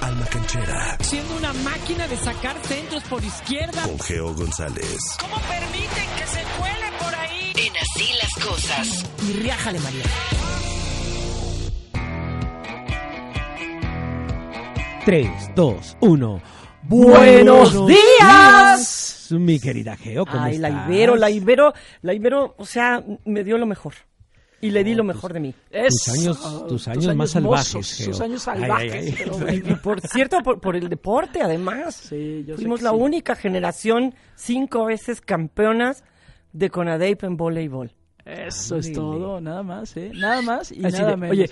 Alma Canchera. Siendo una máquina de sacar centros por izquierda. Con Geo González. ¿Cómo permiten que se cuele por ahí? En así las cosas. Y riájale, María. Tres, dos, uno. ¡Buenos días! Mi querida Geo, ¿cómo Ay, la? Ibero, la Ibero, la Ibero, o sea, me dio lo mejor. Y le di lo mejor de mí. Tus años, tus años más salvajes, mozos. Tus años salvajes. ay, ay. pero Y, por cierto, por, por el deporte, además. Sí, yo sé Fuimos la sí. única generación cinco veces campeonas de Conadeip en voleibol. Eso es todo, nada más, ¿eh? Nada más y Así nada de, menos. oye,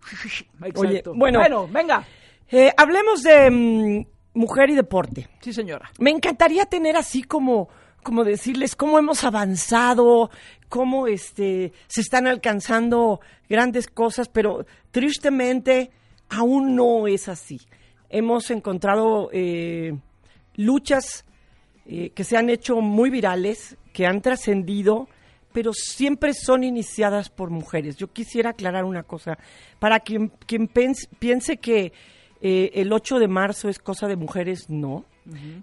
oye, bueno. bueno, venga. eh, hablemos de mm, mujer y deporte. Sí, señora. Me encantaría tener así como, como decirles cómo hemos avanzado, cómo este, se están alcanzando grandes cosas, pero tristemente aún no es así. Hemos encontrado eh, luchas eh, que se han hecho muy virales, que han trascendido, pero siempre son iniciadas por mujeres. Yo quisiera aclarar una cosa, para quien, quien piense que eh, el 8 de marzo es cosa de mujeres, no.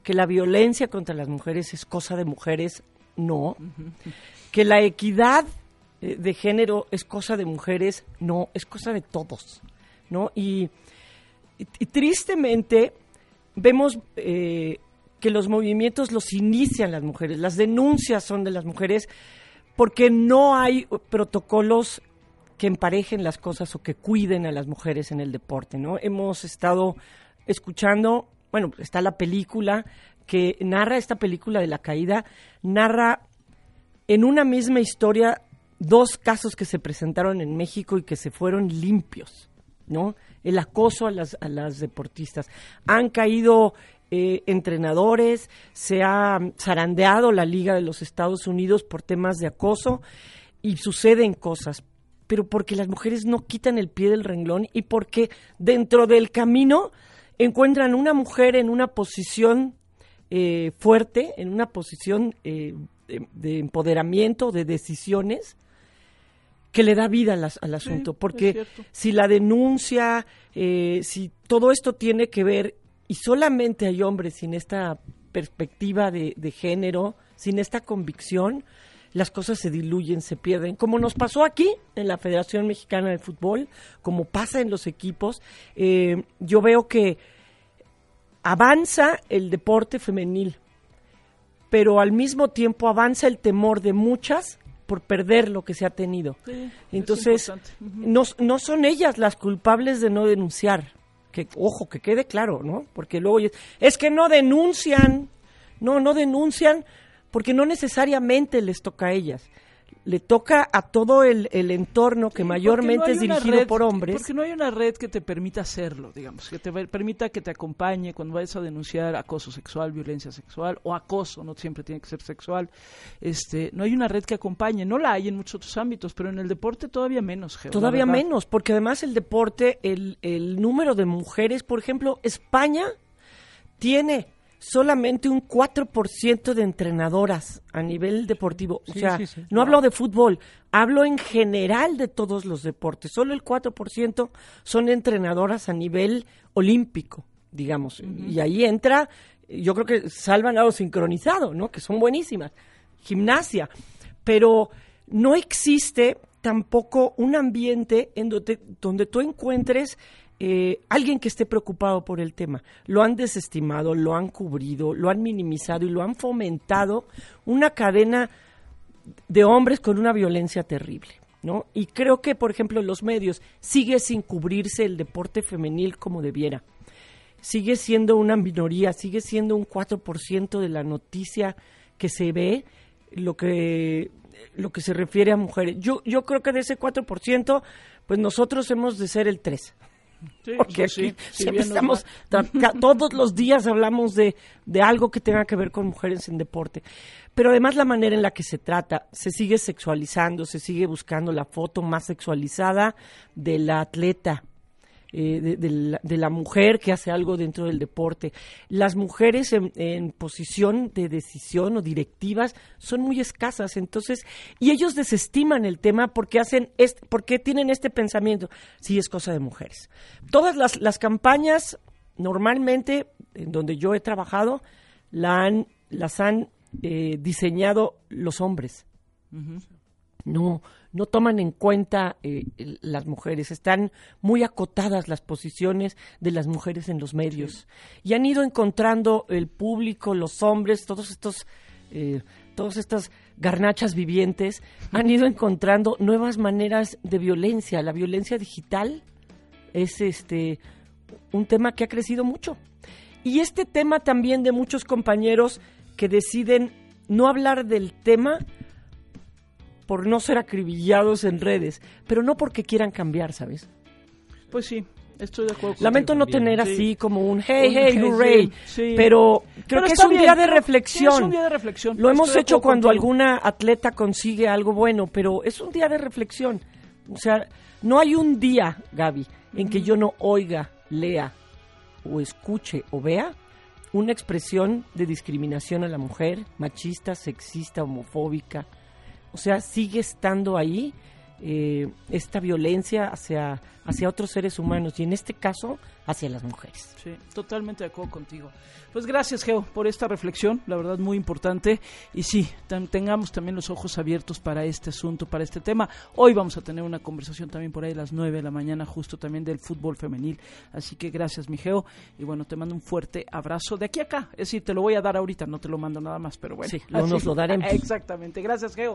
Que la violencia contra las mujeres es cosa de mujeres, no. Que la equidad eh, de género es cosa de mujeres, no, es cosa de todos, ¿no? Y, tristemente vemos eh, que los movimientos los inician las mujeres, las denuncias son de las mujeres porque no hay protocolos que emparejen las cosas o que cuiden a las mujeres en el deporte, ¿no? Hemos estado escuchando, bueno, está la película que narra esta película de la caída, narra en una misma historia dos casos que se presentaron en México y que se fueron limpios, ¿no? El acoso a las, a las deportistas. Han caído eh, entrenadores, se ha zarandeado la Liga de los Estados Unidos por temas de acoso y suceden cosas, pero porque las mujeres no quitan el pie del renglón y porque dentro del camino encuentran una mujer en una posición eh, fuerte, en una posición eh, de, de empoderamiento, de decisiones, que le da vida al asunto. porque si la denuncia, eh, si todo esto tiene que ver, y solamente hay hombres sin esta perspectiva de, de género, sin esta convicción, las cosas se diluyen, se pierden. Como nos pasó aquí en la Federación Mexicana de Fútbol, como pasa en los equipos, eh, yo veo que avanza el deporte femenil, pero al mismo tiempo avanza el temor de muchas por perder lo que se ha tenido. Sí, Entonces, no, no son ellas las culpables de no denunciar. Que, ojo, que quede claro, ¿no? Porque luego es que no denuncian. No, no denuncian porque no necesariamente les toca a ellas. Le toca a todo el, el entorno que mayormente no es dirigido red- por hombres. Porque no hay una red que te permita hacerlo, digamos, que te permita que te acompañe cuando vayas a denunciar acoso sexual, violencia sexual o acoso, no siempre tiene que ser sexual. Este, no hay una red que acompañe, no la hay en muchos otros ámbitos, pero en el deporte todavía menos. Geo, Todavía menos, porque además el deporte, el, el número de mujeres, por ejemplo, España tiene solamente un 4% de entrenadoras a nivel deportivo. O sea, sí, sí. no hablo de fútbol, hablo en general de todos los deportes. Solo el 4% son entrenadoras a nivel olímpico, digamos. Y ahí entra, yo creo que salvan a lo sincronizado, ¿no? Que son buenísimas. Gimnasia. Pero no existe tampoco un ambiente en donde, donde tú encuentres eh, alguien que esté preocupado por el tema. Lo han desestimado, lo han cubrido, lo han minimizado y lo han fomentado una cadena de hombres con una violencia terrible. ¿no? Y creo que, por ejemplo, los medios sigue sin cubrirse el deporte femenil como debiera. Sigue siendo una minoría, sigue siendo un 4% de la noticia que se ve lo que lo que se refiere a mujeres. Yo yo creo que de ese 4%, pues nosotros hemos de ser el 3. Sí, Porque sí, aquí si siempre estamos, todos los días hablamos de, de algo que tenga que ver con mujeres en deporte. Pero además la manera en la que se trata, se sigue sexualizando, se sigue buscando la foto más sexualizada de la atleta, eh, de, la, de la mujer que hace algo dentro del deporte. Las mujeres en, en posición de decisión o directivas son muy escasas, entonces, y ellos desestiman el tema porque hacen, este, porque tienen este pensamiento, sí es cosa de mujeres. Todas las, las campañas normalmente, en donde yo he trabajado, la han, las han eh, diseñado los hombres. No, no toman en cuenta eh, las mujeres. Están muy acotadas las posiciones de las mujeres en los medios. Y han ido encontrando el público, los hombres, todos estos, eh, todas estas garnachas vivientes, han ido encontrando nuevas maneras de violencia. La violencia digital es este un tema que ha crecido mucho. Y este tema también de muchos compañeros que deciden no hablar del tema por no ser acribillados en redes, pero no porque quieran cambiar, ¿sabes? Pues sí, estoy de acuerdo. Lamento no tener sí. así como un hey, Un hey, hooray, sí, sí. pero creo Pero que es un bien, día de reflexión. es un día de reflexión. Lo hemos hecho cuando contigo. alguna atleta consigue algo bueno, pero es un día de reflexión. O sea, no hay un día, Gaby, en que yo no oiga, lea o escuche o vea una expresión de discriminación a la mujer, machista, sexista, homofóbica. O sea, sigue estando ahí eh, esta violencia hacia, hacia otros seres humanos y en este caso hacia las mujeres. Sí, totalmente de acuerdo contigo. Pues gracias, Geo, por esta reflexión, la verdad muy importante. Y sí, tengamos también los ojos abiertos para este asunto, para este tema. Hoy vamos a tener una conversación también por ahí a las 9 de la mañana, justo también del fútbol femenil. Así que gracias, mi Geo. Y bueno, te mando un fuerte abrazo de aquí a acá. Es decir, te lo voy a dar ahorita, no te lo mando nada más, pero bueno. Sí, luego nos lo daremos. Exactamente. Gracias, Geo.